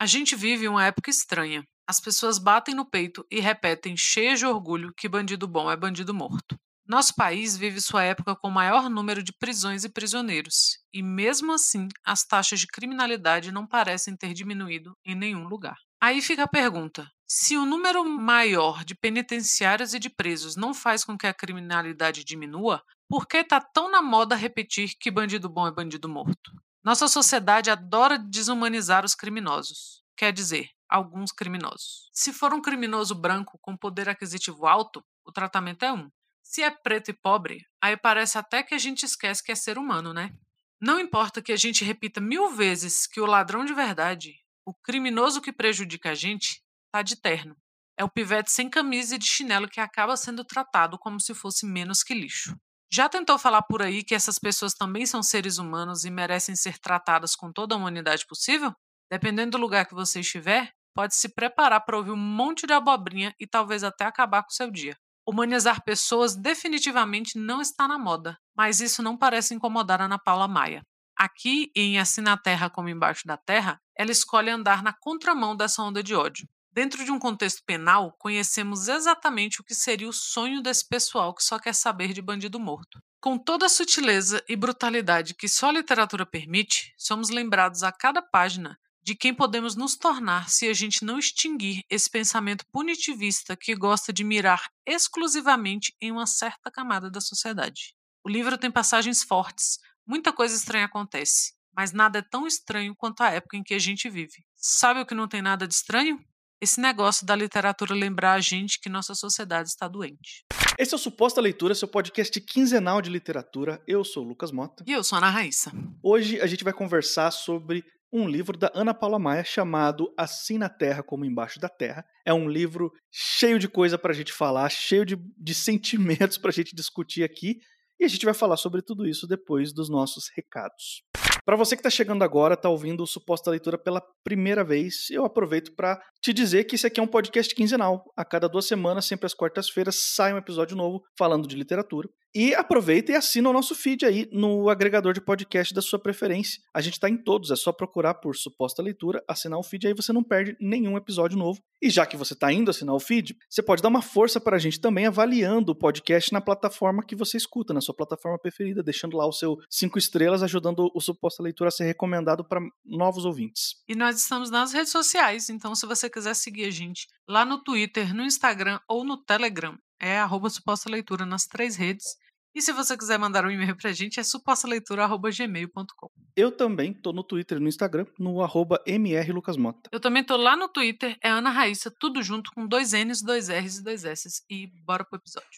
A gente vive uma época estranha. As pessoas batem no peito e repetem, cheias de orgulho, que bandido bom é bandido morto. Nosso país vive sua época com o maior número de prisões e prisioneiros, e mesmo assim, as taxas de criminalidade não parecem ter diminuído em nenhum lugar. Aí fica a pergunta: se o número maior de penitenciários e de presos não faz com que a criminalidade diminua, por que está tão na moda repetir que bandido bom é bandido morto? Nossa sociedade adora desumanizar os criminosos, quer dizer, alguns criminosos. Se for um criminoso branco com poder aquisitivo alto, o tratamento é um. Se é preto e pobre, aí parece até que a gente esquece que é ser humano, né? Não importa que a gente repita mil vezes que o ladrão de verdade, o criminoso que prejudica a gente, tá de terno. É o pivete sem camisa e de chinelo que acaba sendo tratado como se fosse menos que lixo. Já tentou falar por aí que essas pessoas também são seres humanos e merecem ser tratadas com toda a humanidade possível? Dependendo do lugar que você estiver, pode se preparar para ouvir um monte de abobrinha e talvez até acabar com seu dia. Humanizar pessoas definitivamente não está na moda, mas isso não parece incomodar a Ana Paula Maia. Aqui, em Assim na Terra como Embaixo da Terra, ela escolhe andar na contramão dessa onda de ódio. Dentro de um contexto penal, conhecemos exatamente o que seria o sonho desse pessoal que só quer saber de bandido morto. Com toda a sutileza e brutalidade que só a literatura permite, somos lembrados a cada página de quem podemos nos tornar se a gente não extinguir esse pensamento punitivista que gosta de mirar exclusivamente em uma certa camada da sociedade. O livro tem passagens fortes, muita coisa estranha acontece, mas nada é tão estranho quanto a época em que a gente vive. Sabe o que não tem nada de estranho? Esse negócio da literatura lembrar a gente que nossa sociedade está doente. Esse é o Suposta Leitura, seu podcast quinzenal de literatura. Eu sou o Lucas Mota. E eu sou a Ana Raíssa. Hoje a gente vai conversar sobre um livro da Ana Paula Maia chamado Assim na Terra como Embaixo da Terra. É um livro cheio de coisa para a gente falar, cheio de, de sentimentos para a gente discutir aqui. E a gente vai falar sobre tudo isso depois dos nossos recados. Para você que está chegando agora, está ouvindo o Suposta Leitura pela primeira vez, eu aproveito para te dizer que esse aqui é um podcast quinzenal. A cada duas semanas, sempre às quartas-feiras, sai um episódio novo falando de literatura. E aproveita e assina o nosso feed aí no agregador de podcast da sua preferência. A gente está em todos, é só procurar por suposta leitura, assinar o feed aí você não perde nenhum episódio novo. E já que você está indo assinar o feed, você pode dar uma força para a gente também avaliando o podcast na plataforma que você escuta, na sua plataforma preferida, deixando lá o seu cinco estrelas, ajudando o suposta leitura a ser recomendado para novos ouvintes. E nós estamos nas redes sociais, então se você quiser seguir a gente lá no Twitter, no Instagram ou no Telegram, é arroba suposta leitura nas três redes. E se você quiser mandar um e-mail pra gente, é supostaleitura.gmail.com. Eu também tô no Twitter e no Instagram, no arroba mrlucasmota. Eu também tô lá no Twitter, é Ana Raíssa, tudo junto com dois N's, dois R's e dois S's. E bora pro episódio.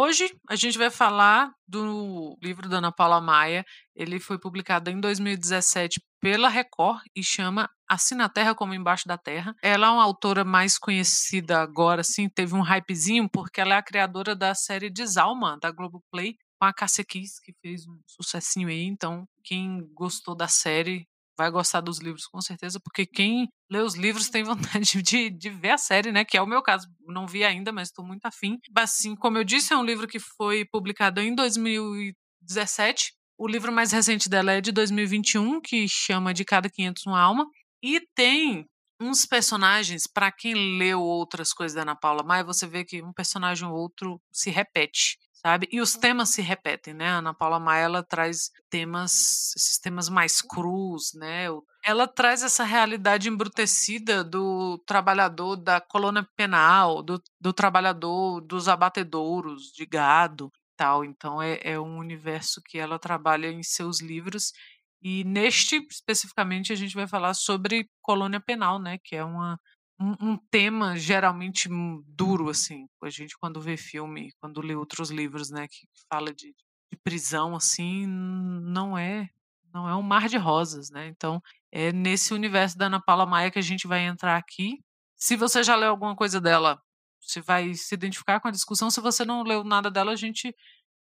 Hoje a gente vai falar do livro da Ana Paula Maia. Ele foi publicado em 2017 pela Record e chama Assim na Terra como Embaixo da Terra. Ela é uma autora mais conhecida agora, assim, teve um hypezinho, porque ela é a criadora da série Desalma, da Globoplay, com a Cassia Kiss, que fez um sucessinho aí. Então, quem gostou da série vai gostar dos livros, com certeza, porque quem lê os livros tem vontade de, de ver a série, né? Que é o meu caso. Não vi ainda, mas estou muito afim. Assim, como eu disse, é um livro que foi publicado em 2017 o livro mais recente dela é de 2021, que chama De Cada 500 Uma Alma. E tem uns personagens, para quem leu outras coisas da Ana Paula Maia, você vê que um personagem ou outro se repete, sabe? E os temas se repetem, né? A Ana Paula Maia, ela traz temas, esses temas mais crus, né? Ela traz essa realidade embrutecida do trabalhador da colônia penal, do, do trabalhador dos abatedouros de gado, tal. Então é, é um universo que ela trabalha em seus livros. E neste, especificamente, a gente vai falar sobre colônia penal, né? Que é uma, um, um, tema geralmente duro, assim. A gente, quando vê filme, quando lê outros livros, né? Que fala de, de prisão, assim, não é não é um mar de rosas, né? Então, é nesse universo da Ana Paula Maia que a gente vai entrar aqui. Se você já leu alguma coisa dela, você vai se identificar com a discussão. Se você não leu nada dela, a gente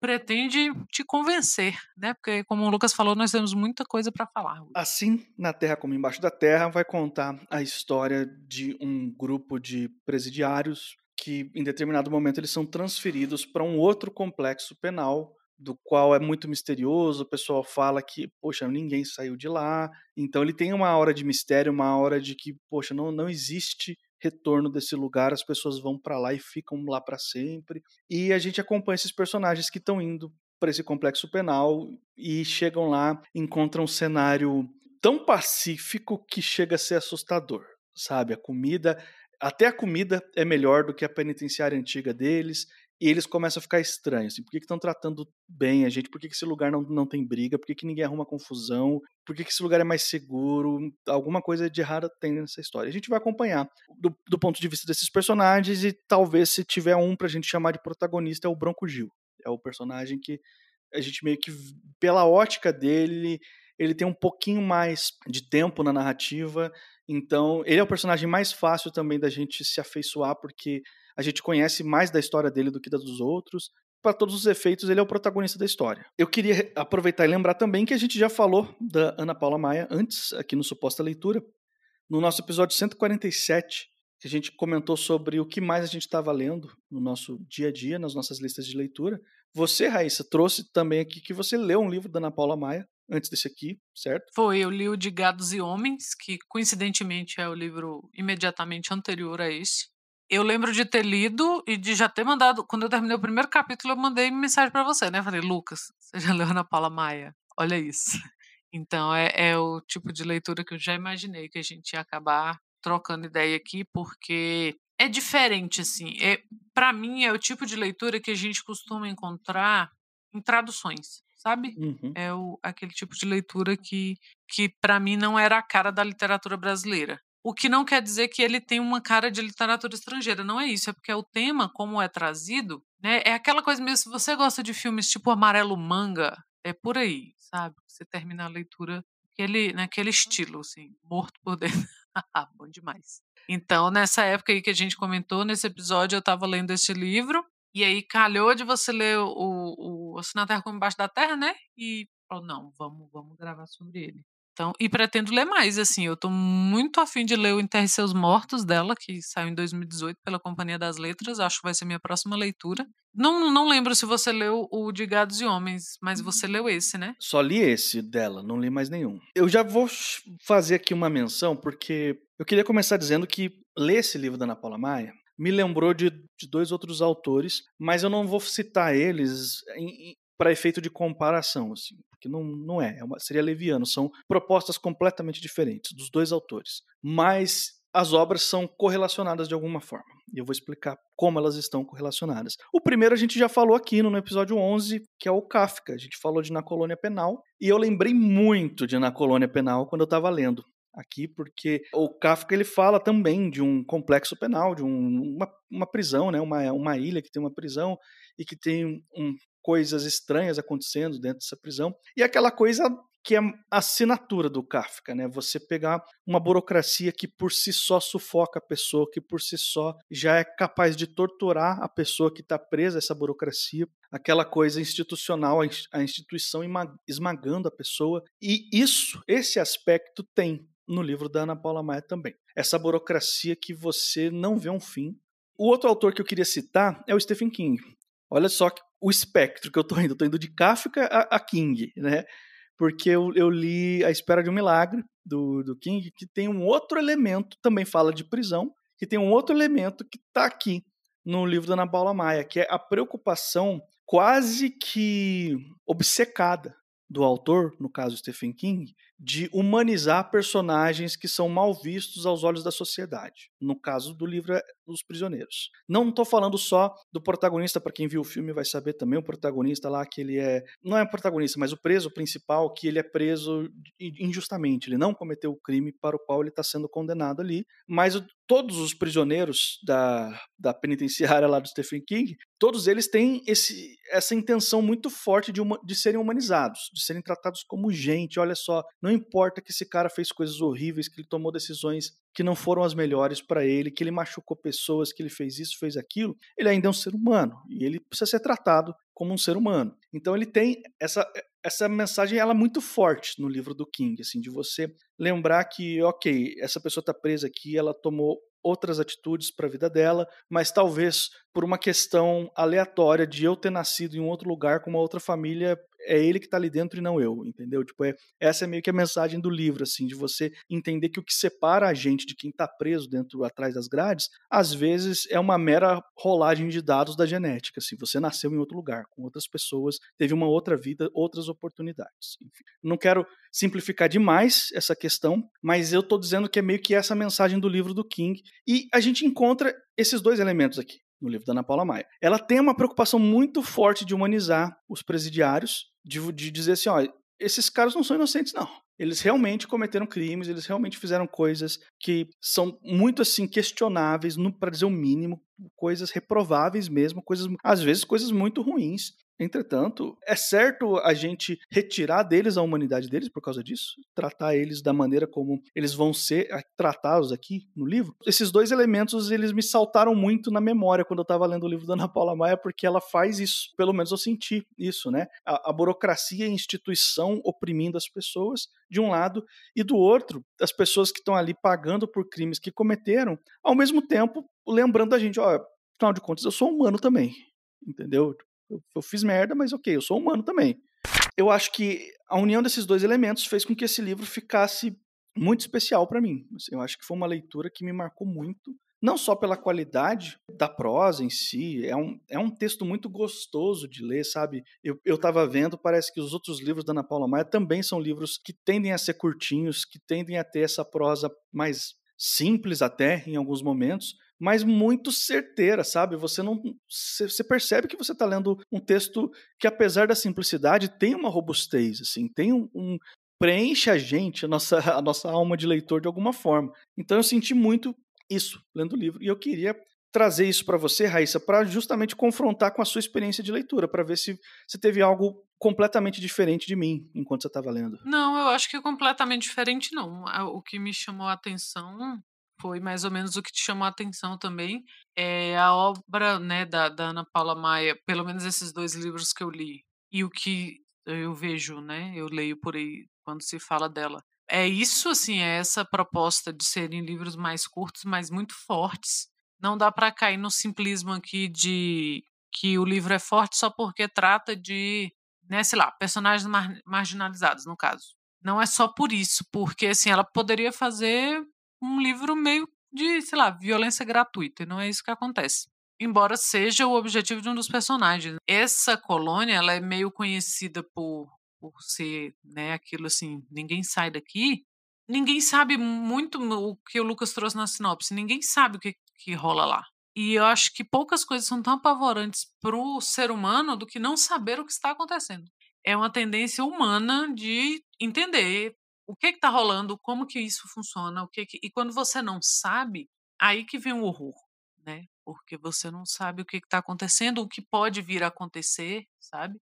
pretende te convencer, né? Porque, como o Lucas falou, nós temos muita coisa para falar. Assim, na Terra como Embaixo da Terra, vai contar a história de um grupo de presidiários que, em determinado momento, eles são transferidos para um outro complexo penal do qual é muito misterioso. O pessoal fala que, poxa, ninguém saiu de lá. Então ele tem uma hora de mistério, uma hora de que, poxa, não, não existe retorno desse lugar, as pessoas vão para lá e ficam lá para sempre. E a gente acompanha esses personagens que estão indo para esse complexo penal e chegam lá, encontram um cenário tão pacífico que chega a ser assustador, sabe? A comida, até a comida é melhor do que a penitenciária antiga deles. E eles começam a ficar estranhos. Assim, por que estão tratando bem a gente? Por que, que esse lugar não, não tem briga? Por que, que ninguém arruma confusão? Por que, que esse lugar é mais seguro? Alguma coisa de errado tem nessa história. A gente vai acompanhar do, do ponto de vista desses personagens e talvez se tiver um pra gente chamar de protagonista é o Bronco Gil. É o personagem que a gente meio que, pela ótica dele, ele tem um pouquinho mais de tempo na narrativa. Então, ele é o personagem mais fácil também da gente se afeiçoar, porque a gente conhece mais da história dele do que da dos outros. Para todos os efeitos, ele é o protagonista da história. Eu queria aproveitar e lembrar também que a gente já falou da Ana Paula Maia antes, aqui no Suposta Leitura, no nosso episódio 147, que a gente comentou sobre o que mais a gente estava lendo no nosso dia a dia, nas nossas listas de leitura. Você, Raíssa, trouxe também aqui que você leu um livro da Ana Paula Maia antes desse aqui, certo? Foi, eu li o de Gados e Homens, que coincidentemente é o livro imediatamente anterior a esse. Eu lembro de ter lido e de já ter mandado. Quando eu terminei o primeiro capítulo, eu mandei mensagem para você, né? Falei, Lucas, você já leu Ana Paula Maia? Olha isso. Então, é, é o tipo de leitura que eu já imaginei que a gente ia acabar trocando ideia aqui, porque é diferente, assim. É, para mim, é o tipo de leitura que a gente costuma encontrar em traduções, sabe? Uhum. É o, aquele tipo de leitura que, que para mim, não era a cara da literatura brasileira. O que não quer dizer que ele tem uma cara de literatura estrangeira, não é isso, é porque o tema, como é trazido, né? É aquela coisa mesmo, se você gosta de filmes tipo Amarelo Manga, é por aí, sabe? Você termina a leitura naquele, naquele estilo, assim, morto por dentro. Bom demais. Então, nessa época aí que a gente comentou, nesse episódio, eu estava lendo esse livro, e aí calhou de você ler o, o Assim na Terra como Embaixo da Terra, né? E falou, não, vamos, vamos gravar sobre ele. Então, e pretendo ler mais, assim, eu tô muito afim de ler o Enterre Seus Mortos dela, que saiu em 2018 pela Companhia das Letras, acho que vai ser minha próxima leitura. Não, não lembro se você leu o de Gados e Homens, mas você leu esse, né? Só li esse dela, não li mais nenhum. Eu já vou fazer aqui uma menção, porque eu queria começar dizendo que ler esse livro da Ana Paula Maia me lembrou de, de dois outros autores, mas eu não vou citar eles para efeito de comparação, assim que não, não é, é uma, seria leviano, são propostas completamente diferentes dos dois autores, mas as obras são correlacionadas de alguma forma. E eu vou explicar como elas estão correlacionadas. O primeiro a gente já falou aqui no episódio 11, que é o Kafka. A gente falou de Na Colônia Penal, e eu lembrei muito de Na Colônia Penal quando eu estava lendo aqui, porque o Kafka ele fala também de um complexo penal, de um, uma, uma prisão, né? uma, uma ilha que tem uma prisão e que tem um, coisas estranhas acontecendo dentro dessa prisão. E aquela coisa que é a assinatura do Kafka, né? Você pegar uma burocracia que por si só sufoca a pessoa, que por si só já é capaz de torturar a pessoa que está presa a essa burocracia, aquela coisa institucional, a instituição esmagando a pessoa. E isso, esse aspecto tem no livro da Ana Paula Maia também. Essa burocracia que você não vê um fim. O outro autor que eu queria citar é o Stephen King. Olha só o espectro que eu tô indo. Eu tô indo de Kafka a, a King, né? Porque eu, eu, li A Espera de um Milagre, do, do King, que tem um outro elemento, também fala de prisão, que tem um outro elemento que está aqui no livro da Ana Paula Maia, que é a preocupação quase que obcecada do autor, no caso Stephen King, de humanizar personagens que são mal vistos aos olhos da sociedade. No caso do livro, é Os Prisioneiros. Não estou falando só do protagonista, para quem viu o filme vai saber também, o protagonista lá que ele é. Não é o protagonista, mas o preso principal, que ele é preso injustamente. Ele não cometeu o crime para o qual ele está sendo condenado ali. Mas todos os prisioneiros da, da penitenciária lá do Stephen King, todos eles têm esse, essa intenção muito forte de, uma, de serem humanizados, de serem tratados como gente. Olha só, não importa que esse cara fez coisas horríveis, que ele tomou decisões que não foram as melhores para ele, que ele machucou pessoas, que ele fez isso, fez aquilo, ele ainda é um ser humano e ele precisa ser tratado como um ser humano. Então ele tem essa essa mensagem ela é muito forte no livro do King, assim, de você lembrar que, OK, essa pessoa está presa aqui, ela tomou outras atitudes para a vida dela, mas talvez por uma questão aleatória de eu ter nascido em um outro lugar com uma outra família, é ele que está ali dentro e não eu, entendeu? Tipo, é, essa é meio que a mensagem do livro, assim, de você entender que o que separa a gente de quem está preso dentro, atrás das grades, às vezes é uma mera rolagem de dados da genética, assim, você nasceu em outro lugar, com outras pessoas, teve uma outra vida, outras oportunidades. Enfim, não quero simplificar demais essa questão, mas eu estou dizendo que é meio que essa mensagem do livro do King, e a gente encontra esses dois elementos aqui no livro da Ana Paula Maia. Ela tem uma preocupação muito forte de humanizar os presidiários, de, de dizer assim, ó, esses caras não são inocentes, não. Eles realmente cometeram crimes, eles realmente fizeram coisas que são muito assim questionáveis, para dizer o mínimo, coisas reprováveis mesmo, coisas às vezes coisas muito ruins. Entretanto, é certo a gente retirar deles a humanidade deles por causa disso, tratar eles da maneira como eles vão ser tratados aqui no livro. Esses dois elementos eles me saltaram muito na memória quando eu estava lendo o livro da Ana Paula Maia, porque ela faz isso, pelo menos eu senti isso, né? A, a burocracia e a instituição oprimindo as pessoas de um lado e do outro, as pessoas que estão ali pagando por crimes que cometeram, ao mesmo tempo lembrando a gente, ó, afinal de contas eu sou humano também, entendeu? Eu, fiz merda, mas ok, eu sou humano também. Eu acho que a união desses dois elementos fez com que esse livro ficasse muito especial para mim. Assim, eu acho que foi uma leitura que me marcou muito, não só pela qualidade da prosa em si, é um, é um texto muito gostoso de ler, sabe? Eu, eu vendo, parece que os outros livros da Ana Paula Maia também são livros que tendem a ser curtinhos, que tendem a ter essa prosa mais simples até em alguns momentos, mas muito certeira, sabe? Você não, você percebe que você está lendo um texto que, apesar da simplicidade, tem uma robustez, assim, tem um, um preenche a gente, a nossa, a nossa alma de leitor de alguma forma. Então eu senti muito isso lendo o livro e eu queria trazer isso para você, Raíssa, para justamente confrontar com a sua experiência de leitura, para ver se você teve algo completamente diferente de mim enquanto você estava lendo. Não, eu acho que completamente diferente não. O que me chamou a atenção foi mais ou menos o que te chamou a atenção também. É a obra né, da, da Ana Paula Maia, pelo menos esses dois livros que eu li, e o que eu vejo, né? Eu leio por aí quando se fala dela. É isso, assim, é essa proposta de serem livros mais curtos, mas muito fortes. Não dá para cair no simplismo aqui de que o livro é forte só porque trata de, né, sei lá, personagens mar marginalizados, no caso. Não é só por isso, porque assim, ela poderia fazer um livro meio de, sei lá, violência gratuita, e não é isso que acontece. Embora seja o objetivo de um dos personagens. Essa colônia, ela é meio conhecida por, por ser, né, aquilo assim, ninguém sai daqui. Ninguém sabe muito o que o Lucas trouxe na sinopse, ninguém sabe o que, que rola lá. E eu acho que poucas coisas são tão apavorantes para o ser humano do que não saber o que está acontecendo. É uma tendência humana de entender o que está rolando, como que isso funciona, o que, que, e quando você não sabe, aí que vem o horror, né? Porque você não sabe o que está acontecendo, o que pode vir a acontecer, sabe?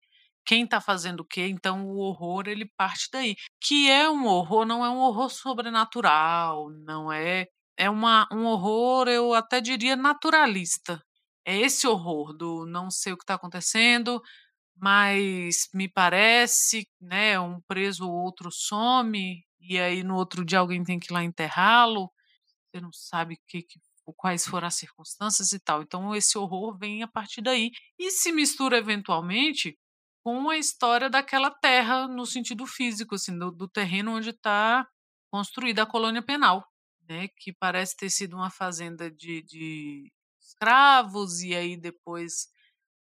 Quem está fazendo o quê? Então o horror ele parte daí, que é um horror, não é um horror sobrenatural, não é é uma, um horror, eu até diria naturalista. É esse horror do não sei o que está acontecendo, mas me parece, né, um preso ou outro some, e aí no outro dia alguém tem que ir lá enterrá-lo, você não sabe que, que, quais foram as circunstâncias e tal. Então esse horror vem a partir daí e se mistura eventualmente com a história daquela terra no sentido físico, assim, do, do terreno onde está construída a colônia penal, né, que parece ter sido uma fazenda de, de escravos e aí depois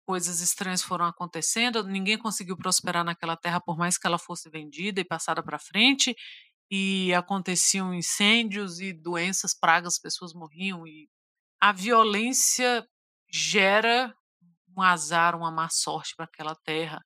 coisas estranhas foram acontecendo, ninguém conseguiu prosperar naquela terra por mais que ela fosse vendida e passada para frente, e aconteciam incêndios e doenças, pragas, pessoas morriam e a violência gera um azar, uma má sorte para aquela terra.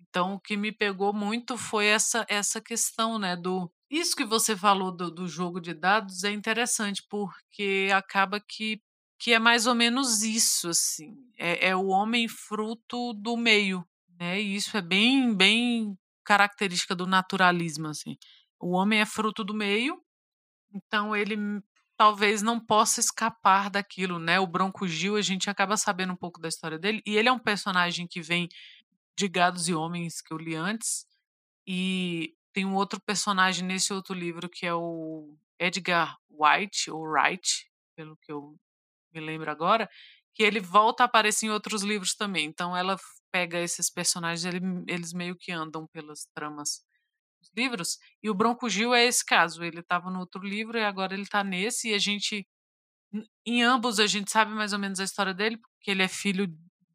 Então, o que me pegou muito foi essa essa questão, né, do isso que você falou do, do jogo de dados é interessante porque acaba que que é mais ou menos isso, assim. É, é o homem fruto do meio, né? E isso é bem, bem característica do naturalismo, assim. o homem é fruto do meio, então ele talvez não possa escapar daquilo, né? O Bronco Gil, a gente acaba sabendo um pouco da história dele, e ele é um personagem que vem de Gados e Homens que eu li antes, e tem um outro personagem nesse outro livro que é o Edgar White, ou Wright, pelo que eu me lembro agora, que ele volta a aparecer em outros livros também. Então ela pega esses personagens, ele, eles meio que andam pelas tramas dos livros. E o Bronco Gil é esse caso. Ele estava no outro livro e agora ele está nesse. E a gente, em ambos, a gente sabe mais ou menos a história dele, porque ele é filho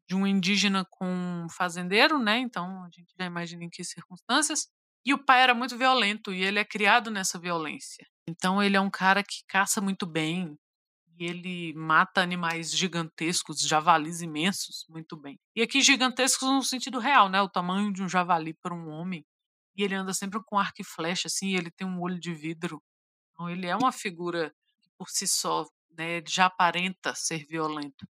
de um indígena com um fazendeiro, né? Então a gente já imagina em que circunstâncias. E o pai era muito violento e ele é criado nessa violência. Então ele é um cara que caça muito bem, e ele mata animais gigantescos, javalis imensos, muito bem. E aqui gigantescos no sentido real, né? O tamanho de um javali para um homem. E ele anda sempre com arco e flecha, assim, e ele tem um olho de vidro. Então ele é uma figura que por si só, né, já aparenta ser violento.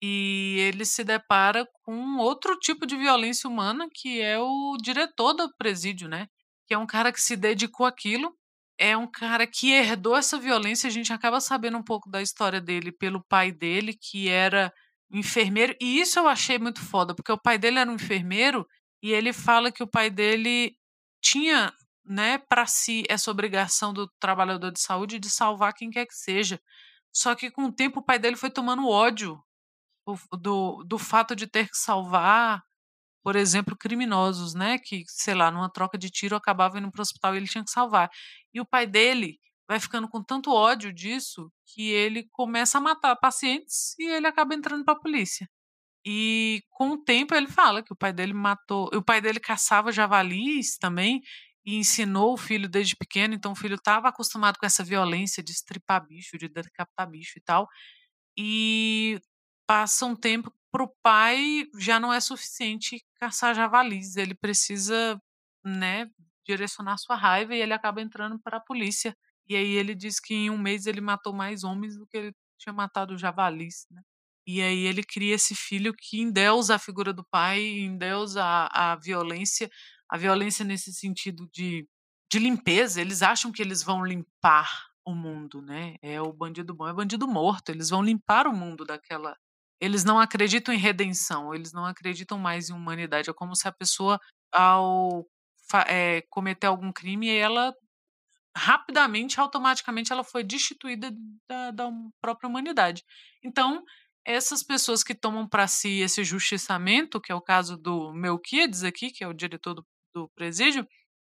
E ele se depara com outro tipo de violência humana, que é o diretor do presídio, né? Que é um cara que se dedicou àquilo é um cara que herdou essa violência. A gente acaba sabendo um pouco da história dele pelo pai dele, que era enfermeiro. E isso eu achei muito foda, porque o pai dele era um enfermeiro e ele fala que o pai dele tinha, né, para si essa obrigação do trabalhador de saúde de salvar quem quer que seja. Só que com o tempo o pai dele foi tomando ódio do, do fato de ter que salvar por exemplo, criminosos, né? Que, sei lá, numa troca de tiro acabava indo para o hospital e ele tinha que salvar. E o pai dele vai ficando com tanto ódio disso que ele começa a matar pacientes e ele acaba entrando para a polícia. E com o tempo ele fala que o pai dele matou, o pai dele caçava javalis também e ensinou o filho desde pequeno, então o filho estava acostumado com essa violência de estripar bicho, de decapitar bicho e tal. E passa um tempo para o pai já não é suficiente caçar javalis, ele precisa, né, direcionar sua raiva e ele acaba entrando para a polícia. E aí ele diz que em um mês ele matou mais homens do que ele tinha matado javalis, né? E aí ele cria esse filho que endeusa a figura do pai, endeusa a, a violência, a violência nesse sentido de, de limpeza. Eles acham que eles vão limpar o mundo, né? É o bandido bom, é bandido morto. Eles vão limpar o mundo daquela eles não acreditam em redenção, eles não acreditam mais em humanidade. É como se a pessoa, ao é, cometer algum crime, ela rapidamente, automaticamente, ela foi destituída da, da própria humanidade. Então, essas pessoas que tomam para si esse justiçamento, que é o caso do Melquiades aqui, que é o diretor do, do presídio,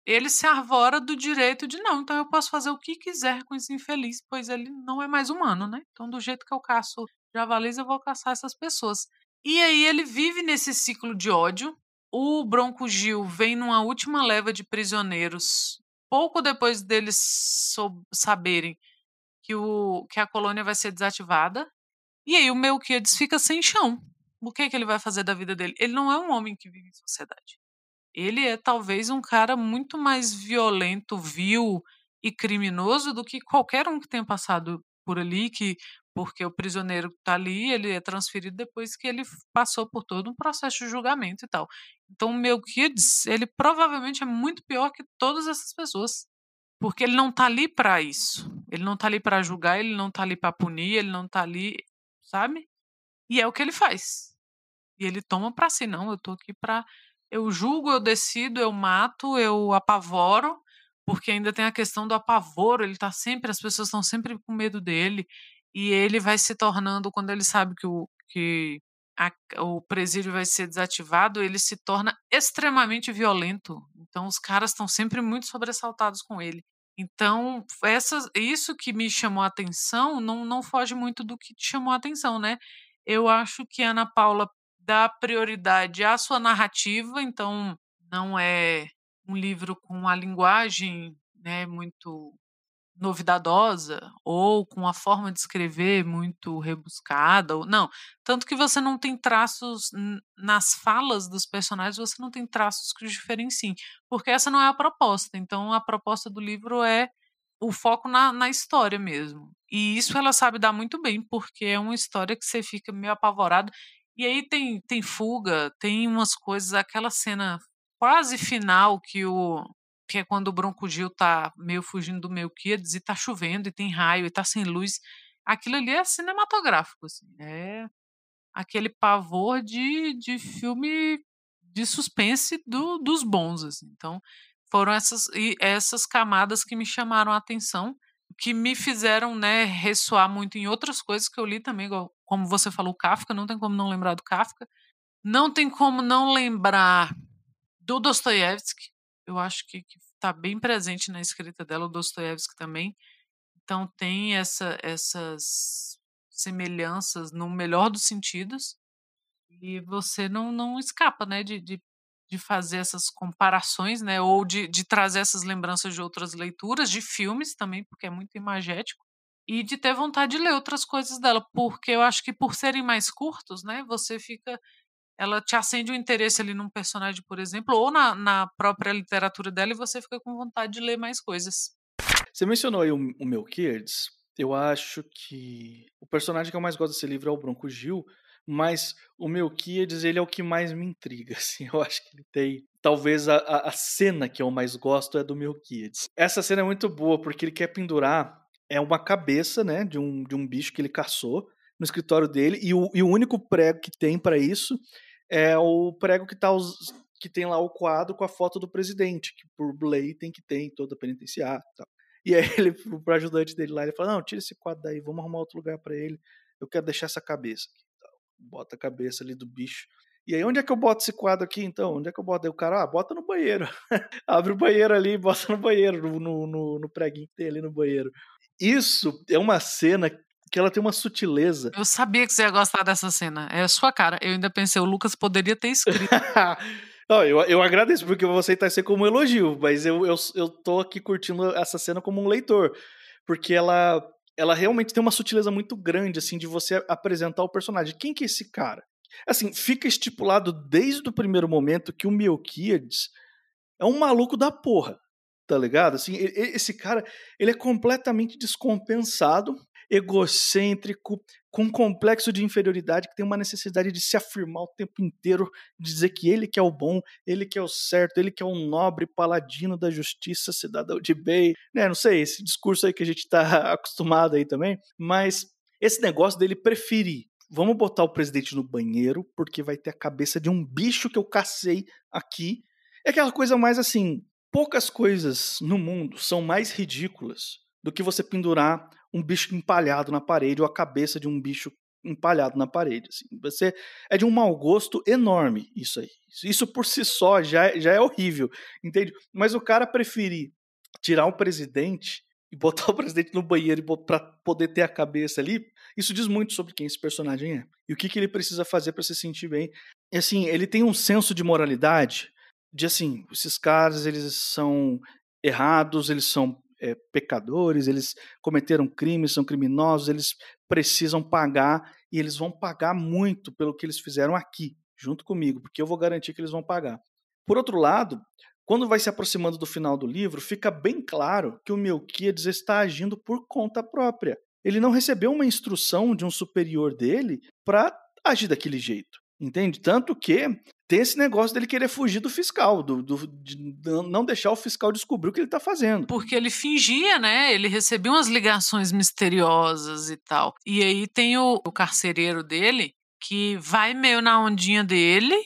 ele se arvora do direito de não, então eu posso fazer o que quiser com esse infeliz, pois ele não é mais humano, né? Então, do jeito que eu caço javalis, eu vou caçar essas pessoas. E aí ele vive nesse ciclo de ódio. O Bronco Gil vem numa última leva de prisioneiros, pouco depois deles saberem que, o, que a colônia vai ser desativada. E aí o Melquiades fica sem chão. O que, é que ele vai fazer da vida dele? Ele não é um homem que vive em sociedade. Ele é talvez um cara muito mais violento, vil e criminoso do que qualquer um que tenha passado por ali, que porque o prisioneiro está ali, ele é transferido depois que ele passou por todo um processo de julgamento e tal. Então, o Melquiades, ele provavelmente é muito pior que todas essas pessoas, porque ele não está ali para isso. Ele não está ali para julgar, ele não está ali para punir, ele não está ali, sabe? E é o que ele faz. E ele toma para si, não, eu estou aqui para eu julgo, eu decido, eu mato, eu apavoro, porque ainda tem a questão do apavoro, ele tá sempre, as pessoas estão sempre com medo dele, e ele vai se tornando, quando ele sabe que o, que a, o presídio vai ser desativado, ele se torna extremamente violento. Então, os caras estão sempre muito sobressaltados com ele. Então, essas, isso que me chamou a atenção não, não foge muito do que te chamou a atenção, né? Eu acho que a Ana Paula dá prioridade à sua narrativa, então não é um livro com a linguagem né, muito novidadosa ou com a forma de escrever muito rebuscada ou não tanto que você não tem traços nas falas dos personagens você não tem traços que os diferenciem porque essa não é a proposta então a proposta do livro é o foco na, na história mesmo e isso ela sabe dar muito bem porque é uma história que você fica meio apavorado e aí tem tem fuga tem umas coisas aquela cena quase final que o que é quando o Bronco Gil tá meio fugindo do Melquiades e tá chovendo e tem raio e tá sem luz. Aquilo ali é cinematográfico, assim. É aquele pavor de, de filme de suspense do, dos bons, assim. Então, foram essas, essas camadas que me chamaram a atenção, que me fizeram, né, ressoar muito em outras coisas que eu li também, igual, como você falou, Kafka, não tem como não lembrar do Kafka. Não tem como não lembrar do Dostoiévski. Eu acho que está bem presente na escrita dela, o Dostoiévski também. Então tem essa, essas semelhanças no melhor dos sentidos e você não, não escapa, né, de, de, de fazer essas comparações, né, ou de, de trazer essas lembranças de outras leituras, de filmes também, porque é muito imagético, e de ter vontade de ler outras coisas dela, porque eu acho que por serem mais curtos, né, você fica ela te acende o um interesse ali num personagem, por exemplo, ou na, na própria literatura dela e você fica com vontade de ler mais coisas. Você mencionou aí o, o Melquiades. Eu acho que o personagem que eu mais gosto desse livro é o Bronco Gil, mas o Melquiades, ele é o que mais me intriga, assim, eu acho que ele tem, talvez a, a cena que eu mais gosto é do Melquiades. Essa cena é muito boa, porque ele quer pendurar, é uma cabeça, né, de um, de um bicho que ele caçou no escritório dele, e o, e o único prego que tem para isso é o prego que, tá os, que tem lá o quadro com a foto do presidente, que por lei tem que ter em toda a penitenciária e. E aí ele, pro ajudante dele lá, ele fala, não, tira esse quadro daí, vamos arrumar outro lugar para ele, eu quero deixar essa cabeça aqui. Bota a cabeça ali do bicho. E aí, onde é que eu boto esse quadro aqui, então? Onde é que eu boto? Aí o cara, ah, bota no banheiro. Abre o banheiro ali, bota no banheiro, no, no, no preguinho que tem ali no banheiro. Isso é uma cena que ela tem uma sutileza. Eu sabia que você ia gostar dessa cena. É a sua cara. Eu ainda pensei, o Lucas poderia ter escrito. Não, eu, eu agradeço, porque eu vou aceitar isso como um elogio, mas eu, eu, eu tô aqui curtindo essa cena como um leitor. Porque ela, ela realmente tem uma sutileza muito grande, assim, de você apresentar o personagem. Quem que é esse cara? Assim, fica estipulado desde o primeiro momento que o Melquiades é um maluco da porra, tá ligado? Assim, esse cara, ele é completamente descompensado, egocêntrico, com um complexo de inferioridade, que tem uma necessidade de se afirmar o tempo inteiro, dizer que ele que é o bom, ele que é o certo, ele que é o nobre paladino da justiça, cidadão de bem, né? Não sei, esse discurso aí que a gente tá acostumado aí também, mas esse negócio dele preferir vamos botar o presidente no banheiro, porque vai ter a cabeça de um bicho que eu cacei aqui. É aquela coisa mais assim, poucas coisas no mundo são mais ridículas do que você pendurar um bicho empalhado na parede ou a cabeça de um bicho empalhado na parede. Assim. Você é de um mau gosto enorme isso aí. Isso por si só já, é, já é horrível, entende? Mas o cara preferir tirar o presidente e botar o presidente no banheiro para poder ter a cabeça ali, isso diz muito sobre quem esse personagem é e o que, que ele precisa fazer para se sentir bem. E assim, ele tem um senso de moralidade de assim, esses caras eles são errados, eles são é, pecadores, eles cometeram crimes, são criminosos, eles precisam pagar e eles vão pagar muito pelo que eles fizeram aqui, junto comigo, porque eu vou garantir que eles vão pagar. Por outro lado, quando vai se aproximando do final do livro, fica bem claro que o Melquiades está agindo por conta própria. Ele não recebeu uma instrução de um superior dele para agir daquele jeito. Entende? Tanto que tem esse negócio dele querer fugir do fiscal, do, do de não deixar o fiscal descobrir o que ele está fazendo. Porque ele fingia, né? Ele recebia umas ligações misteriosas e tal. E aí tem o, o carcereiro dele que vai meio na ondinha dele,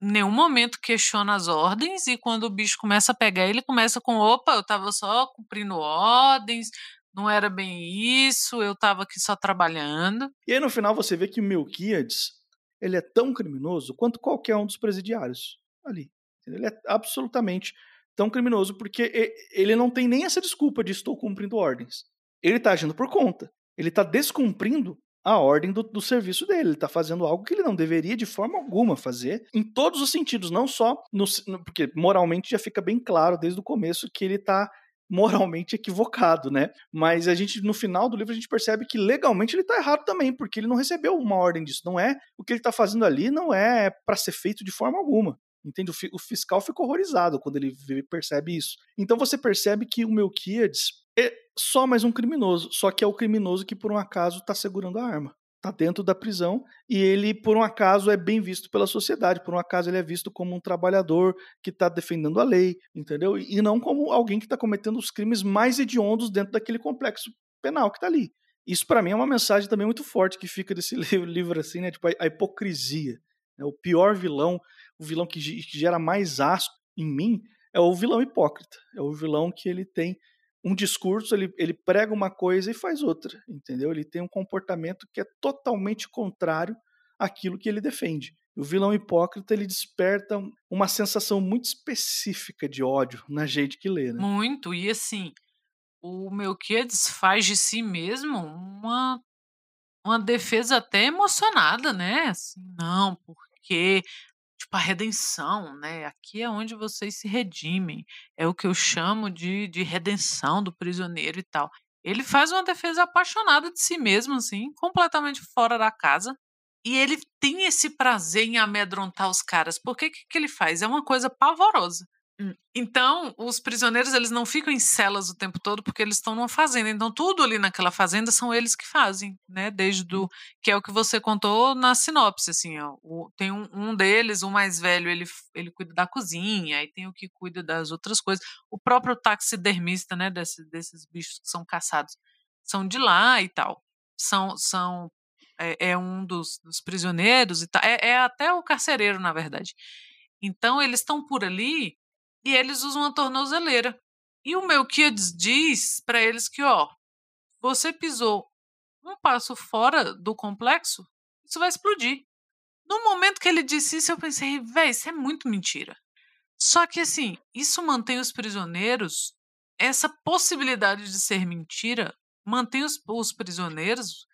em nenhum momento questiona as ordens, e quando o bicho começa a pegar, ele começa com: opa, eu estava só cumprindo ordens, não era bem isso, eu estava aqui só trabalhando. E aí no final você vê que o Melquiades ele é tão criminoso quanto qualquer um dos presidiários ali. Ele é absolutamente tão criminoso porque ele não tem nem essa desculpa de estou cumprindo ordens. Ele está agindo por conta. Ele está descumprindo a ordem do, do serviço dele. Ele está fazendo algo que ele não deveria de forma alguma fazer, em todos os sentidos, não só no, porque moralmente já fica bem claro desde o começo que ele está moralmente equivocado, né? Mas a gente, no final do livro, a gente percebe que legalmente ele tá errado também, porque ele não recebeu uma ordem disso. Não é o que ele tá fazendo ali, não é para ser feito de forma alguma. Entende? O, fiscal fica horrorizado quando ele percebe isso. Então você percebe que o Melquiades é só mais um criminoso, só que é o criminoso que por um acaso tá segurando a arma. Tá dentro da prisão e ele, por um acaso, é bem visto pela sociedade, por um acaso ele é visto como um trabalhador que está defendendo a lei, entendeu? E não como alguém que está cometendo os crimes mais hediondos dentro daquele complexo penal que está ali. Isso para mim é uma mensagem também muito forte que fica desse livro, assim, né? Tipo a, hipocrisia. Né? O pior vilão, o vilão que gera mais asco em mim é o vilão hipócrita. É o vilão que ele tem um discurso, ele, ele prega uma coisa e faz outra, entendeu? Ele tem um comportamento que é totalmente contrário àquilo que ele defende. O vilão hipócrita ele desperta uma sensação muito específica de ódio na gente que lê, né? Muito, e assim, o Melquiades faz de si mesmo uma, uma defesa até emocionada, né? Assim, não, porque tipo a redenção, né? Aqui é onde vocês se redimem. É o que eu chamo de, de redenção do prisioneiro e tal. Ele faz uma defesa apaixonada de si mesmo, assim, completamente fora da casa. E ele tem esse prazer em amedrontar os caras. O que, que ele faz? É uma coisa pavorosa. Hum. Então, os prisioneiros eles não ficam em celas o tempo todo porque eles estão numa fazenda. Então, tudo ali naquela fazenda são eles que fazem, né? Desde do que é o que você contou na sinopse, assim, ó, o, tem um, um, deles, o mais velho, ele, ele cuida da cozinha, aí tem o que cuida das outras coisas. O próprio taxidermista, né? Desse, desses bichos que são caçados, são de lá e tal. São, são é, é um dos, dos, prisioneiros e tal. É, é até o carcereiro, na verdade. Então, eles estão por ali e eles usam a tornozeleira. E o Melquiades diz para eles que, ó, você pisou um passo fora do complexo, isso vai explodir. No momento que ele disse isso, eu pensei, véi, isso é muito mentira. Só que assim, isso mantém os prisioneiros, essa possibilidade de ser mentira, mantém os, os prisioneiros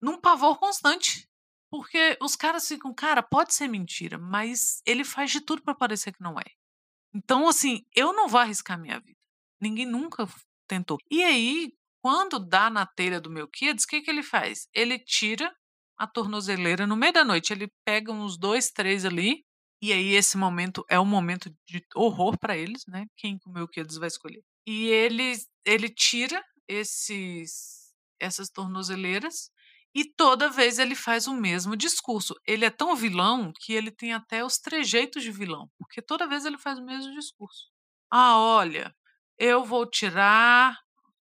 num pavor constante. Porque os caras ficam, cara, pode ser mentira, mas ele faz de tudo para parecer que não é. Então, assim, eu não vou arriscar minha vida. Ninguém nunca tentou. E aí, quando dá na telha do meu kids, o que, que ele faz? Ele tira a tornozeleira no meio da noite. Ele pega uns dois, três ali. E aí, esse momento é um momento de horror para eles, né? Quem o meu kids vai escolher. E ele, ele tira esses, essas tornozeleiras e toda vez ele faz o mesmo discurso. Ele é tão vilão que ele tem até os trejeitos de vilão, porque toda vez ele faz o mesmo discurso. Ah, olha, eu vou tirar,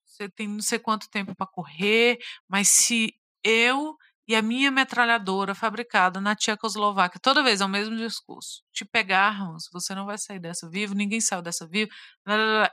você tem não sei quanto tempo para correr, mas se eu e a minha metralhadora fabricada na Tchecoslováquia, toda vez é o mesmo discurso. Te pegarmos, você não vai sair dessa vivo, ninguém saiu dessa vivo.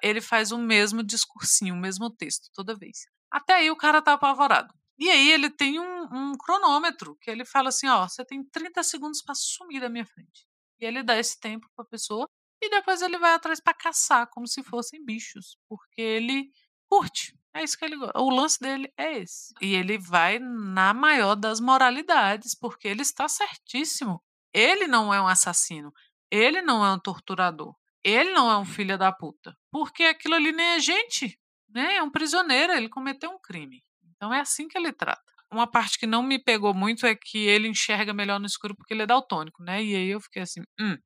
Ele faz o mesmo discursinho, o mesmo texto, toda vez. Até aí o cara tá apavorado. E aí ele tem um, um cronômetro que ele fala assim, ó, você tem 30 segundos para sumir da minha frente. E ele dá esse tempo para a pessoa e depois ele vai atrás para caçar como se fossem bichos, porque ele curte. É isso que ele gosta. O lance dele é esse. E ele vai na maior das moralidades, porque ele está certíssimo. Ele não é um assassino. Ele não é um torturador. Ele não é um filho da puta. Porque aquilo ali nem é gente. Né? É um prisioneiro. Ele cometeu um crime. Então é assim que ele trata. Uma parte que não me pegou muito é que ele enxerga melhor no escuro porque ele é daltônico, né? E aí eu fiquei assim, hum,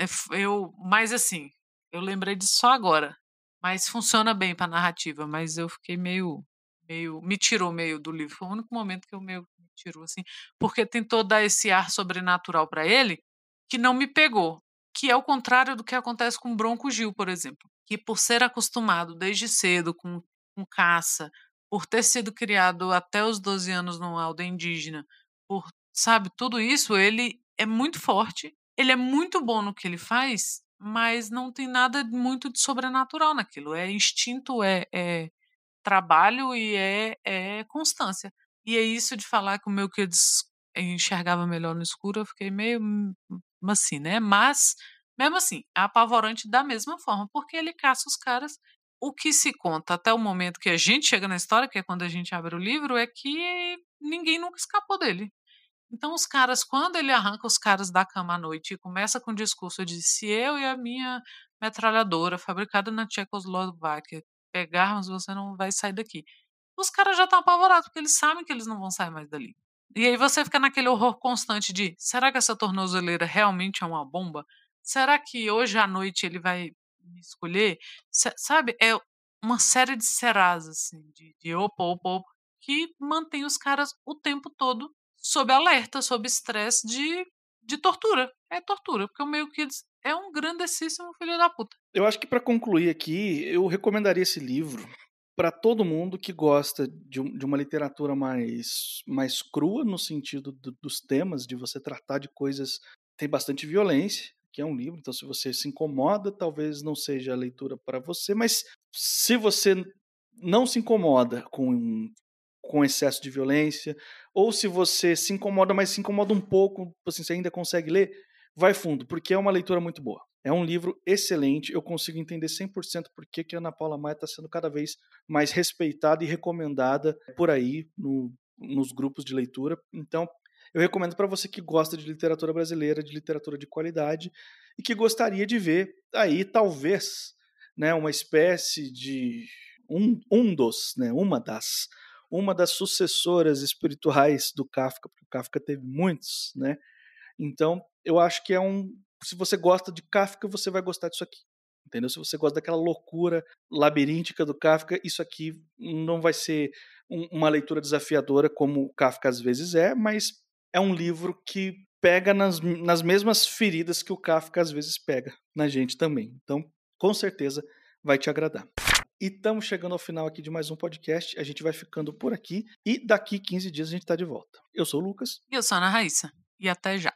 é eu, mas assim, eu lembrei disso só agora. Mas funciona bem para narrativa, mas eu fiquei meio meio me tirou meio do livro. Foi o único momento que eu meio me tirou assim, porque tentou dar esse ar sobrenatural para ele que não me pegou, que é o contrário do que acontece com Bronco Gil, por exemplo, que por ser acostumado desde cedo com, com caça, por ter sido criado até os 12 anos numa aldeia indígena, por, sabe, tudo isso, ele é muito forte, ele é muito bom no que ele faz, mas não tem nada muito de sobrenatural naquilo. É instinto, é, é trabalho e é, é constância. E é isso de falar que o meu que enxergava melhor no escuro, eu fiquei meio hum, assim, né? Mas, mesmo assim, é apavorante da mesma forma, porque ele caça os caras o que se conta até o momento que a gente chega na história, que é quando a gente abre o livro, é que ninguém nunca escapou dele. Então, os caras, quando ele arranca os caras da cama à noite e começa com o discurso de se eu e a minha metralhadora, fabricada na Tchecoslováquia, pegarmos, você não vai sair daqui. Os caras já estão apavorados, porque eles sabem que eles não vão sair mais dali. E aí você fica naquele horror constante de: será que essa tornozeleira realmente é uma bomba? Será que hoje à noite ele vai me escolher, sabe? É uma série de serás, assim, de, de opa, opa, opa, que mantém os caras o tempo todo sob alerta, sob estresse de, de tortura. É tortura, porque o meio que é um grandessíssimo filho da puta. Eu acho que para concluir aqui, eu recomendaria esse livro para todo mundo que gosta de, de, uma literatura mais, mais crua, no sentido do, dos temas, de você tratar de coisas. Tem bastante violência, que é um livro, então se você se incomoda, talvez não seja a leitura para você, mas se você não se incomoda com, com excesso de violência, ou se você se incomoda, mas se incomoda um pouco, assim, você ainda consegue ler, vai fundo, porque é uma leitura muito boa. É um livro excelente, eu consigo entender 100% por que, que a Ana Paula Maia está sendo cada vez mais respeitada e recomendada por aí no, nos grupos de leitura. Então, eu recomendo para você que gosta de literatura brasileira, de literatura de qualidade e que gostaria de ver aí talvez, né, uma espécie de um, um dos, né, uma das uma das sucessoras espirituais do Kafka, porque o Kafka teve muitos, né? Então, eu acho que é um se você gosta de Kafka, você vai gostar disso aqui. Entendeu? Se você gosta daquela loucura labiríntica do Kafka, isso aqui não vai ser um, uma leitura desafiadora como o Kafka às vezes é, mas é um livro que pega nas, nas mesmas feridas que o Kafka às vezes pega na gente também. Então, com certeza vai te agradar. E estamos chegando ao final aqui de mais um podcast. A gente vai ficando por aqui e daqui 15 dias a gente está de volta. Eu sou o Lucas. E eu sou a Ana Raíssa. E até já.